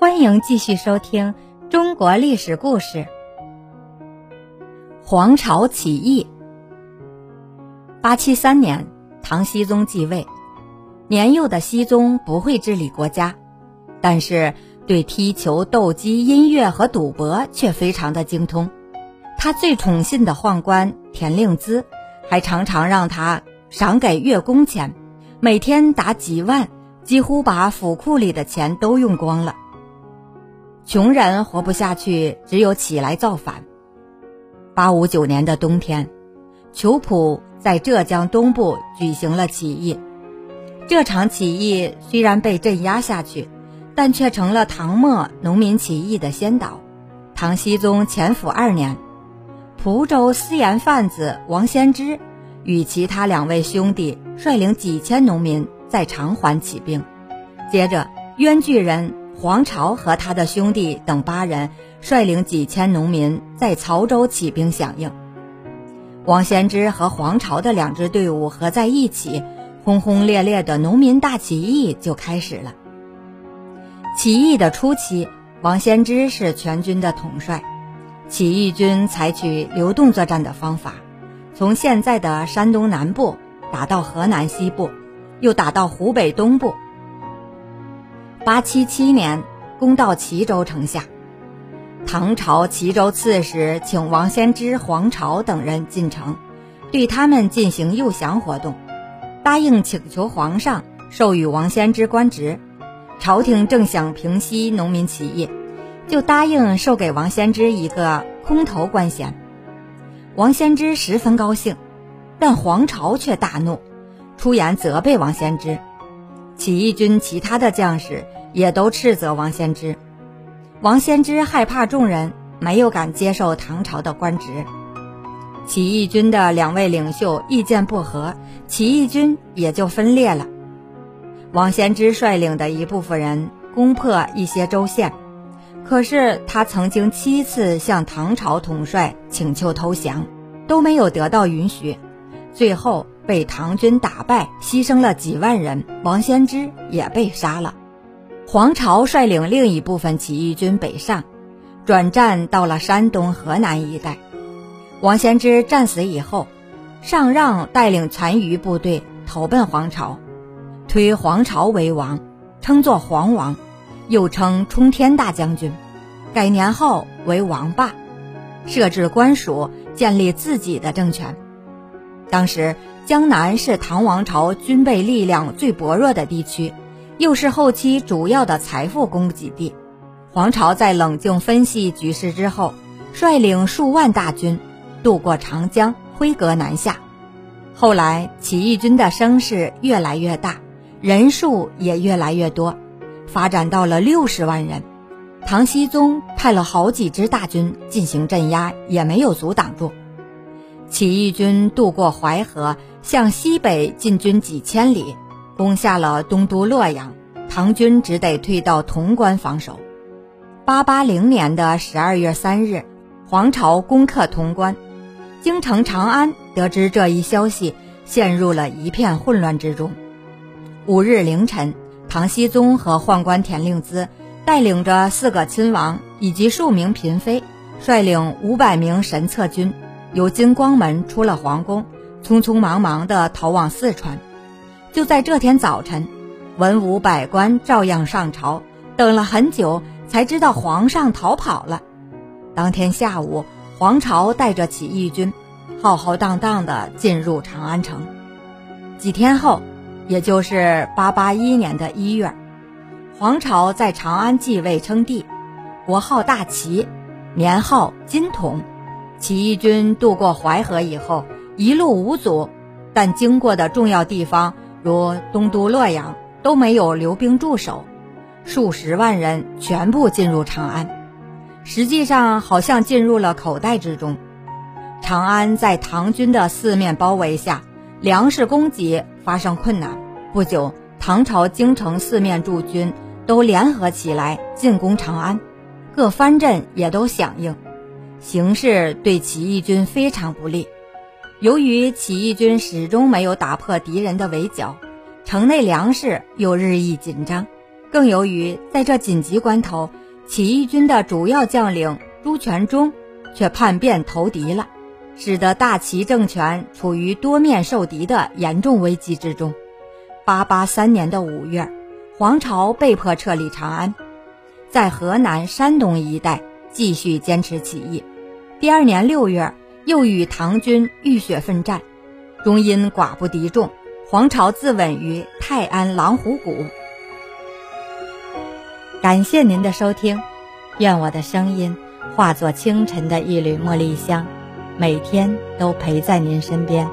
欢迎继续收听中国历史故事。黄巢起义。八七三年，唐僖宗继位。年幼的熹宗不会治理国家，但是对踢球、斗鸡、音乐和赌博却非常的精通。他最宠信的宦官田令孜，还常常让他赏给月工钱，每天打几万，几乎把府库里的钱都用光了。穷人活不下去，只有起来造反。八五九年的冬天，裘普在浙江东部举行了起义。这场起义虽然被镇压下去，但却成了唐末农民起义的先导。唐僖宗乾符二年。蒲州私盐贩子王先之与其他两位兄弟率领几千农民在长环起兵，接着冤巨人黄巢和他的兄弟等八人率领几千农民在曹州起兵响应。王先之和黄巢的两支队伍合在一起，轰轰烈烈的农民大起义就开始了。起义的初期，王先之是全军的统帅。起义军采取流动作战的方法，从现在的山东南部打到河南西部，又打到湖北东部。八七七年，攻到齐州城下，唐朝齐州刺史请王先知、黄巢等人进城，对他们进行诱降活动，答应请求皇上授予王先知官职。朝廷正想平息农民起义。就答应授给王先知一个空头官衔，王先知十分高兴，但黄巢却大怒，出言责备王先知。起义军其他的将士也都斥责王先之，王先之害怕众人，没有敢接受唐朝的官职。起义军的两位领袖意见不合，起义军也就分裂了。王先之率领的一部分人攻破一些州县。可是他曾经七次向唐朝统帅请求投降，都没有得到允许，最后被唐军打败，牺牲了几万人。王先知也被杀了。黄巢率领另一部分起义军北上，转战到了山东、河南一带。王先之战死以后，上让带领残余部队投奔黄巢，推黄巢为王，称作黄王。又称冲天大将军，改年后为王霸，设置官署，建立自己的政权。当时江南是唐王朝军备力量最薄弱的地区，又是后期主要的财富供给地。黄巢在冷静分析局势之后，率领数万大军渡过长江，挥戈南下。后来起义军的声势越来越大，人数也越来越多。发展到了六十万人，唐僖宗派了好几支大军进行镇压，也没有阻挡住。起义军渡过淮河，向西北进军几千里，攻下了东都洛阳，唐军只得退到潼关防守。八八零年的十二月三日，黄巢攻克潼关，京城长安得知这一消息，陷入了一片混乱之中。五日凌晨。唐僖宗和宦官田令孜带领着四个亲王以及数名嫔妃，率领五百名神策军，由金光门出了皇宫，匆匆忙忙地逃往四川。就在这天早晨，文武百官照样上朝，等了很久才知道皇上逃跑了。当天下午，黄巢带着起义军，浩浩荡荡地进入长安城。几天后。也就是八八一年的一月，黄巢在长安继位称帝，国号大齐，年号金统。起义军渡过淮河以后，一路无阻，但经过的重要地方如东都洛阳都没有留兵驻守，数十万人全部进入长安，实际上好像进入了口袋之中。长安在唐军的四面包围下。粮食供给发生困难，不久，唐朝京城四面驻军都联合起来进攻长安，各藩镇也都响应，形势对起义军非常不利。由于起义军始终没有打破敌人的围剿，城内粮食又日益紧张，更由于在这紧急关头，起义军的主要将领朱全忠却叛变投敌了，使得大齐政权处于多面受敌的严重危机之中。八八三年的五月，黄巢被迫撤离长安，在河南、山东一带继续坚持起义。第二年六月，又与唐军浴血奋战，终因寡不敌众，黄巢自刎于泰安狼虎谷。感谢您的收听，愿我的声音化作清晨的一缕茉莉香，每天都陪在您身边。